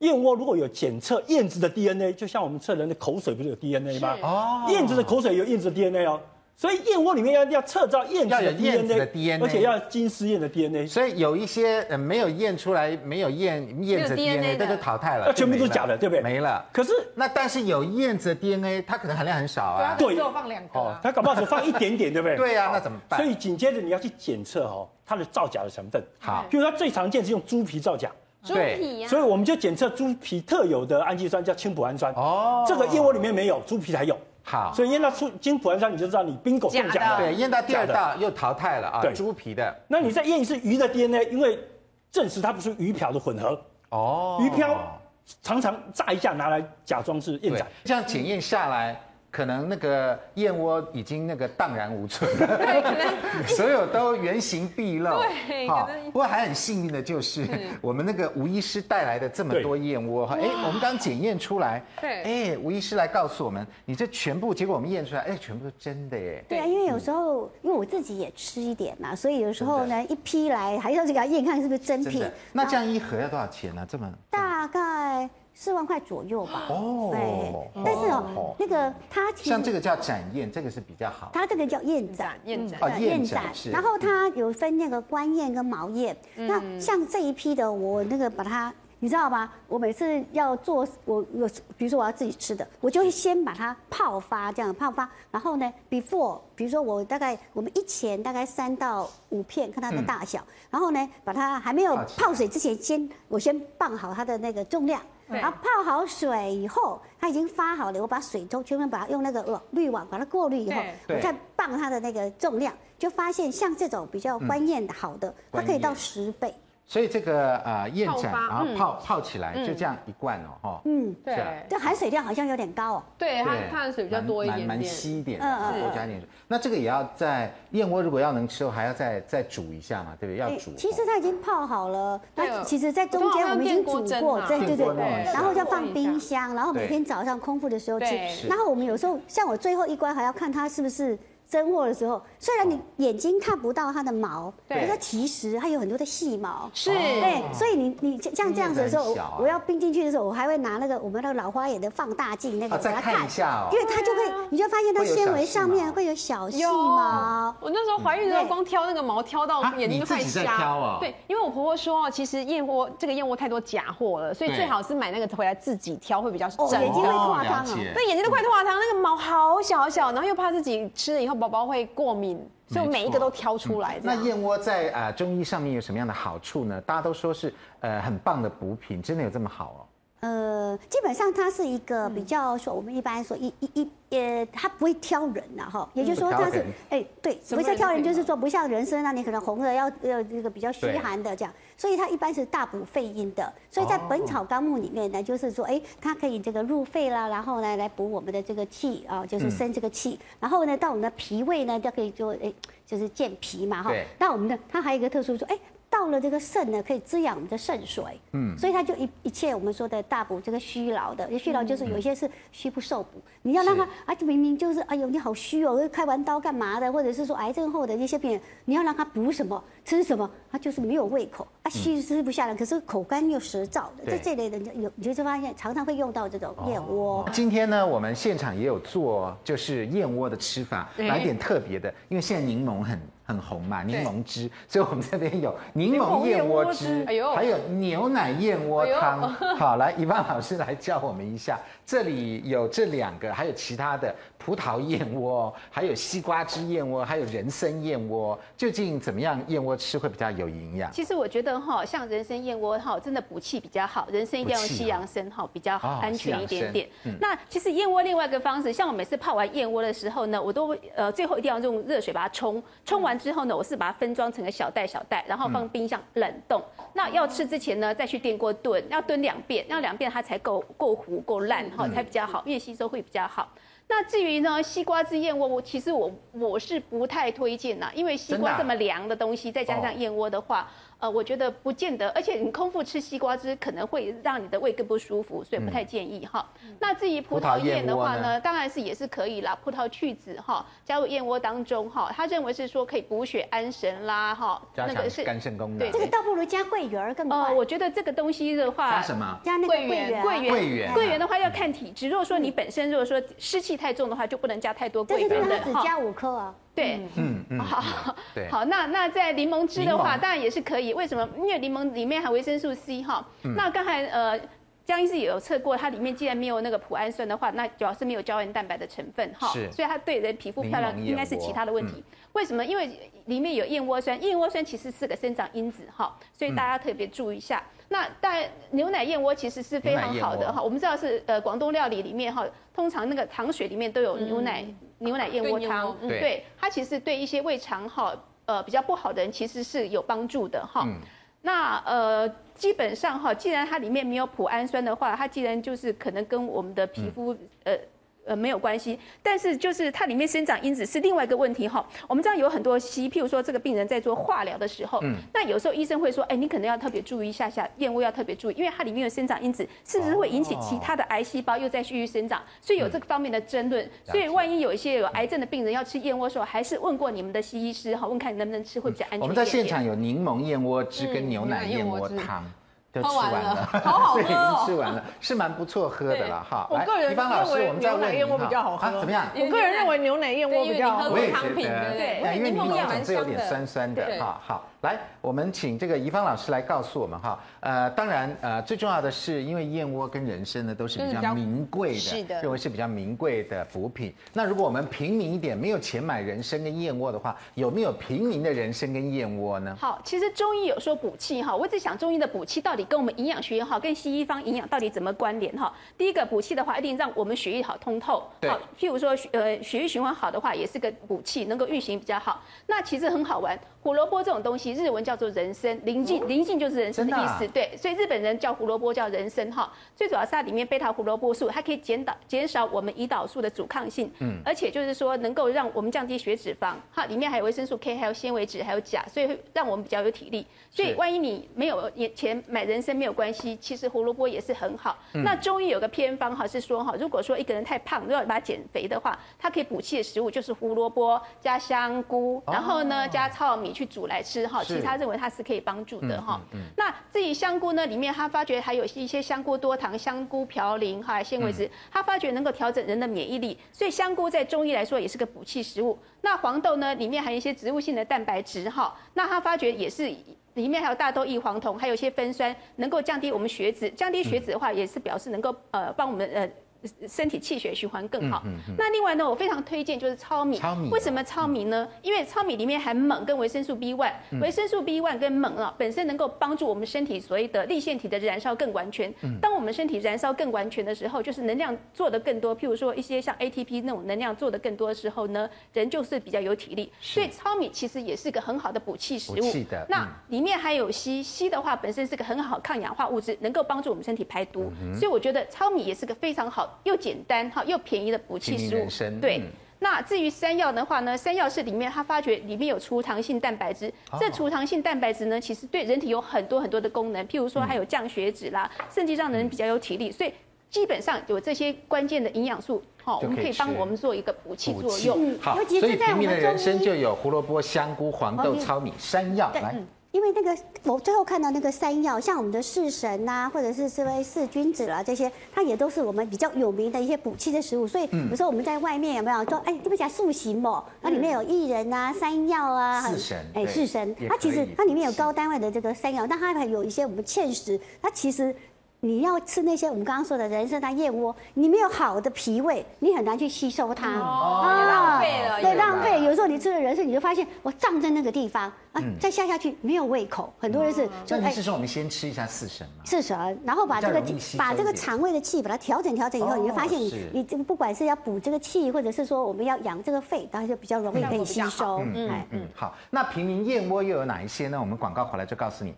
燕窝如果有检测燕子的 DNA，就像我们测人的口水不是有 DNA 吗？哦，燕子的口水有燕子的 DNA 哦。所以燕窝里面要要测到燕子的 DNA，而且要金丝燕的 DNA。所以有一些呃没有验出来，没有验燕子 DNA，那就淘汰了，全部都是假的，对不对？没了。可是那但是有燕子的 DNA，它可能含量很少啊。对，只放两个。它搞不好只放一点点，对不对？对啊，那怎么办？所以紧接着你要去检测哦，它的造假的成分。好，比如它最常见是用猪皮造假。猪皮。所以我们就检测猪皮特有的氨基酸叫氢脯氨酸。哦。这个燕窝里面没有，猪皮才有。好，所以验到出金脯氨酸，你就知道你 bingo 中奖了。对，验到第二道又淘汰了啊。对，猪皮的。那你再验一次鱼的 DNA，因为证实它不是鱼漂的混合。哦。鱼漂常常炸一下拿来假装是燕仔。这样检验下来。可能那个燕窝已经那个荡然无存了，所有都原形毕露。对，好，不过还很幸运的就是我们那个吴医师带来的这么多燕窝哈，哎，我们刚检验出来，对，哎，吴医师来告诉我们，你这全部结果我们验出来，哎，全部都真的耶。对啊，因为有时候因为我自己也吃一点嘛，所以有时候呢一批来还要去给他验看是不是真品。那这样一盒要多少钱呢？这么大概。四万块左右吧。哦，对，但是哦，那个它像这个叫展燕，这个是比较好。它这个叫燕展，燕展，燕展。然后它有分那个官燕跟毛燕。那像这一批的，我那个把它，你知道吗？我每次要做，我我比如说我要自己吃的，我就会先把它泡发，这样泡发。然后呢，before，比如说我大概我们一钱大概三到五片，看它的大小。然后呢，把它还没有泡水之前，先我先磅好它的那个重量。然后泡好水以后，它已经发好了，我把水都全部把它用那个网滤网把它过滤以后，我再磅它的那个重量，就发现像这种比较观念的好的，它可以到十倍。所以这个呃燕盏，然后泡泡起来就这样一罐哦，哈，嗯，对，这含水量好像有点高哦，对，它它的水比较多一点，蛮稀一点，嗯，多加点水。那这个也要在燕窝如果要能吃，还要再再煮一下嘛，对不对？要煮。其实它已经泡好了，那其实在中间我们已经煮过，对对对，然后就放冰箱，然后每天早上空腹的时候吃。然后我们有时候像我最后一关还要看它是不是。真货的时候，虽然你眼睛看不到它的毛，可是其实它有很多的细毛。是，对，所以你你像这样子的时候，我要冰进去的时候，我还会拿那个我们那个老花眼的放大镜那个给它看一下，因为它就会，你就发现它纤维上面会有小细毛。我那时候怀孕的时候，光挑那个毛挑到眼睛都快瞎。对，因为我婆婆说，其实燕窝这个燕窝太多假货了，所以最好是买那个回来自己挑会比较哦。眼睛会化汤啊，对，眼睛都快化汤，那个毛好小好小，然后又怕自己吃了以后。宝宝会过敏，所以每一个都挑出来。那燕窝在啊中医上面有什么样的好处呢？大家都说是呃很棒的补品，真的有这么好哦？呃，基本上它是一个比较说，我们一般说一一一呃，它不会挑人呐哈，也就是说它是哎对，不是挑人，就是说不像人参啊，你可能红的要要这个比较虚寒的这样，所以它一般是大补肺阴的。所以在《本草纲目》里面呢，就是说哎，它可以这个入肺啦，然后呢来补我们的这个气啊，就是生这个气，然后呢到我们的脾胃呢就可以做哎，就是健脾嘛哈。那我们的它还有一个特殊说哎。到了这个肾呢，可以滋养我们的肾水，嗯，所以它就一一切我们说的大补这个虚劳的，虚劳就是有一些是虚不受补，你要让他啊，就明明就是哎呦你好虚哦，开完刀干嘛的，或者是说癌症后的一些病人，你要让他补什么？吃什么，他就是没有胃口，啊虚吃不下来，可是口干又舌燥的，这这类的有你就发现常常会用到这种燕窝。今天呢，我们现场也有做就是燕窝的吃法，来点特别的，因为现在柠檬很。很红嘛，柠檬汁，所以我们这边有柠檬燕窝汁，哎呦还有牛奶燕窝汤。好，来，一万老师来教我们一下。这里有这两个，还有其他的葡萄燕窝，还有西瓜汁燕窝，还有人参燕窝。究竟怎么样燕窝吃会比较有营养？其实我觉得哈，像人参燕窝哈，真的补气比较好。人参一定要用西洋参哈，比较好，安全一点点。那其实燕窝另外一个方式，像我每次泡完燕窝的时候呢，我都呃最后一定要用热水把它冲，冲完。之后呢，我是把它分装成个小袋小袋，然后放冰箱冷冻。那要吃之前呢，再去电锅炖，要炖两遍，要两遍它才够够糊够烂哈，才比较好，因为吸收会比较好。那至于呢，西瓜汁燕窝，我其实我我是不太推荐呐，因为西瓜这么凉的东西，再加上燕窝的话。呃，我觉得不见得，而且你空腹吃西瓜汁可能会让你的胃更不舒服，所以不太建议哈。嗯、那至于葡萄燕的话呢，呢当然是也是可以啦，葡萄去籽哈，加入燕窝当中哈，他认为是说可以补血安神啦哈，那个是肝肾功能。对，这个倒不如加桂圆更快。呃，我觉得这个东西的话，加什么？加那个桂圆。桂圆，桂圆的话要看体质，如果说你本身如果说湿气太重的话，就不能加太多桂圆的。只加五颗啊。对，嗯嗯，好，对，好，那那在柠檬汁的话，当然也是可以。为什么？因为柠檬里面含维生素 C 哈。那刚才呃，江医师也有测过，它里面既然没有那个普氨酸的话，那主要是没有胶原蛋白的成分哈。是。所以它对人皮肤漂亮应该是其他的问题。为什么？因为里面有燕窝酸，燕窝酸其实是个生长因子哈，所以大家特别注意一下。那但牛奶燕窝其实是非常好的哈。我们知道是呃广东料理里面哈，通常那个糖水里面都有牛奶。牛奶燕窝汤，对它其实对一些胃肠哈呃比较不好的人其实是有帮助的哈。嗯、那呃基本上哈，既然它里面没有普氨酸的话，它既然就是可能跟我们的皮肤、嗯、呃。呃，没有关系，但是就是它里面生长因子是另外一个问题哈。我们知道有很多西，譬如说这个病人在做化疗的时候，嗯，那有时候医生会说，哎，你可能要特别注意一下下燕窝要特别注意，因为它里面有生长因子，是不是会引起其他的癌细胞又在继续生长？所以有这个方面的争论。所以万一有一些有癌症的病人要吃燕窝的时候，还是问过你们的西医师哈，问看你能不能吃会比较安全。我们在现场有柠檬燕窝汁跟牛奶燕窝汤。就吃完了，好好喝，已经吃完了，是蛮不错喝的了哈。我个人认为牛奶燕窝比较好喝，怎么样？我个人认为牛奶燕窝比较好喝，我也觉得，对，因为柠檬总是有点酸酸的哈。好。来，我们请这个怡芳老师来告诉我们哈。呃，当然，呃，最重要的是，因为燕窝跟人参呢都是比较名贵的，是的，认为是比较名贵的补品。那如果我们平民一点，没有钱买人参跟燕窝的话，有没有平民的人参跟燕窝呢？好，其实中医有说补气哈，我一直想中医的补气到底跟我们营养学哈，跟西医方营养到底怎么关联哈？第一个补气的话，一定让我们血液好通透，对好，譬如说呃血液循环好的话，也是个补气，能够运行比较好。那其实很好玩。胡萝卜这种东西，日文叫做人参，临近临近就是人参的意思，对，所以日本人叫胡萝卜叫人参哈。最主要是它里面贝塔胡萝卜素，它可以减导减少我们胰岛素的阻抗性，嗯，而且就是说能够让我们降低血脂肪，哈，里面还有维生素 K，还有纤维质，还有钾，所以会让我们比较有体力。所以万一你没有钱买人参没有关系，其实胡萝卜也是很好。那中医有个偏方哈，是说哈，如果说一个人太胖，如果把它减肥的话，它可以补气的食物就是胡萝卜加香菇，然后呢加糙米。去煮来吃哈，其他认为它是可以帮助的哈。那至于香菇呢，里面他发觉还有一些香菇多糖、香菇嘌呤哈纤维质，他发觉能够调整人的免疫力，所以香菇在中医来说也是个补气食物。那黄豆呢，里面含一些植物性的蛋白质哈，那他发觉也是里面还有大豆异黄酮，还有一些酚酸，能够降低我们血脂。降低血脂的话，也是表示能够呃帮我们呃。身体气血循环更好。嗯嗯嗯、那另外呢，我非常推荐就是糙米。糙米为什么糙米呢？嗯、因为糙米里面含锰跟维生素 B one，维、嗯、生素 B one 跟锰啊，本身能够帮助我们身体所谓的立腺体的燃烧更完全。嗯、当我们身体燃烧更完全的时候，就是能量做的更多。譬如说一些像 ATP 那种能量做的更多的时候呢，人就是比较有体力。是所以糙米其实也是个很好的补气食物。补气的。那里面还有硒，硒的话本身是个很好抗氧化物质，能够帮助我们身体排毒。嗯、所以我觉得糙米也是个非常好又简单。哈又便宜的补气食物，对。那至于山药的话呢，山药是里面它发觉里面有储糖性蛋白质，这储糖性蛋白质呢，其实对人体有很多很多的功能，譬如说还有降血脂啦，甚至让人比较有体力，所以基本上有这些关键的营养素，好，我们可以帮我们做一个补气作用。好，所以平民的人生就有胡萝卜、香菇、黄豆、糙米、山药来。因为那个，我最后看到那个山药，像我们的四神呐，或者是四位四君子啦，这些它也都是我们比较有名的一些补气的食物。所以有时候我们在外面有没有说，哎，对不起啊，素行哦，那里面有薏仁啊、山药啊，四神，哎，四神，它其实它里面有高单位的这个山药，但它还有一些我们芡实，它其实。你要吃那些我们刚刚说的人参啊、燕窝，你没有好的脾胃，你很难去吸收它。哦，浪费了。对，浪费。有时候你吃了人参，你就发现我胀在那个地方啊，再下下去没有胃口。很多人是。就你是说我们先吃一下四神吗？四神，然后把这个把这个肠胃的气把它调整调整以后，你就发现你你这个不管是要补这个气，或者是说我们要养这个肺，当然就比较容易可以吸收。嗯嗯嗯。好，那平民燕窝又有哪一些呢？我们广告回来就告诉你。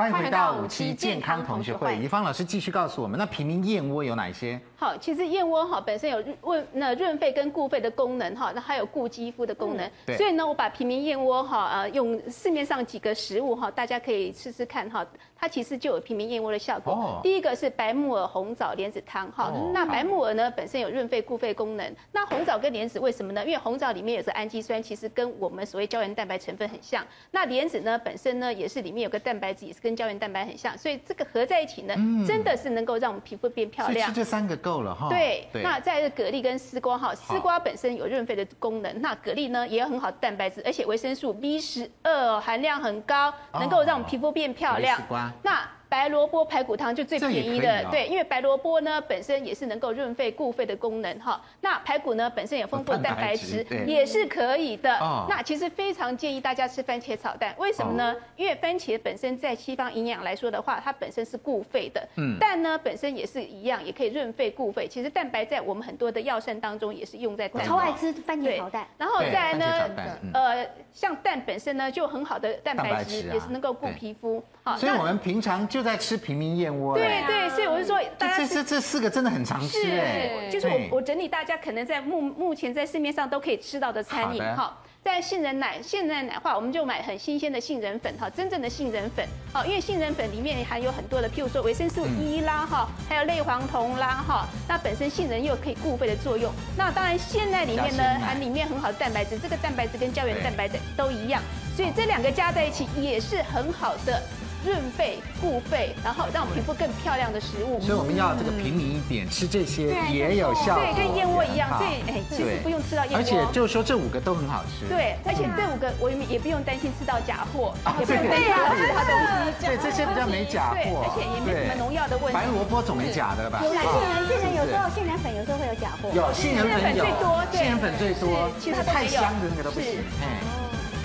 欢迎回到五期健康同学会，怡芳老师继续告诉我们，那平民燕窝有哪一些？好，其实燕窝哈本身有润那润肺跟固肺的功能哈，那还有固肌肤的功能。对。所以呢，我把平民燕窝哈呃用市面上几个食物哈，大家可以试试看哈，它其实就有平民燕窝的效果。哦。第一个是白木耳红枣莲子汤哈，那白木耳呢本身有润肺固肺功能，那红枣跟莲子为什么呢？因为红枣里面有个氨基酸，其实跟我们所谓胶原蛋白成分很像。那莲子呢本身呢也是里面有个蛋白质，也是跟跟胶原蛋白很像，所以这个合在一起呢，嗯、真的是能够让我们皮肤变漂亮。吃这三个够了哈。对，对那再是蛤蜊跟丝瓜哈，丝瓜本身有润肺的功能，那蛤蜊呢也有很好的蛋白质，而且维生素 B 十二含量很高，能够让我们皮肤变漂亮。哦、那。白萝卜排骨汤就最便宜的，对，因为白萝卜呢本身也是能够润肺固肺的功能哈。那排骨呢本身也丰富的蛋白质，也是可以的。那其实非常建议大家吃番茄炒蛋，为什么呢？因为番茄本身在西方营养来说的话，它本身是固肺的。嗯。蛋呢本身也是一样，也可以润肺固肺。其实蛋白在我们很多的药膳当中也是用在蛋。超爱吃番茄炒蛋。然后再来呢，呃，像蛋本身呢就很好的蛋白质，也是能够固皮肤。好，所以我们平常就在吃平民燕窝。对对，所以我就说，大家这这这四个真的很常吃哎。就是我我整理大家可能在目目前在市面上都可以吃到的餐饮哈。在杏仁奶杏仁奶化，我们就买很新鲜的杏仁粉哈，真正的杏仁粉。好，因为杏仁粉里面含有很多的，譬如说维生素 E 啦哈，还有类黄酮啦哈。那本身杏仁又可以固肺的作用。那当然鲜奶里面呢含里面很好的蛋白质，这个蛋白质跟胶原蛋白的都一样，所以这两个加在一起也是很好的。润肺固肺，然后让皮肤更漂亮的食物。所以我们要这个平民一点，吃这些也有效果。对，跟燕窝一样。所以哎，其实不用吃到燕窝。而且就是说这五个都很好吃。对，而且这五个我也不用担心吃到假货，也不用担心其他东西。对，这些比较没假货。而且也没什么农药的问题。白萝卜总没假的吧？有杏仁，杏仁有时候杏仁粉有时候会有假货。有杏仁粉最多，杏仁粉最多，其他太香的那个都不行。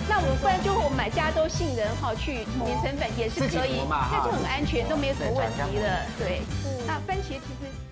那我们不然就我们买加州杏仁哈去碾成粉也是可以，那就很安全，都没有什么问题的。对，那番茄其实。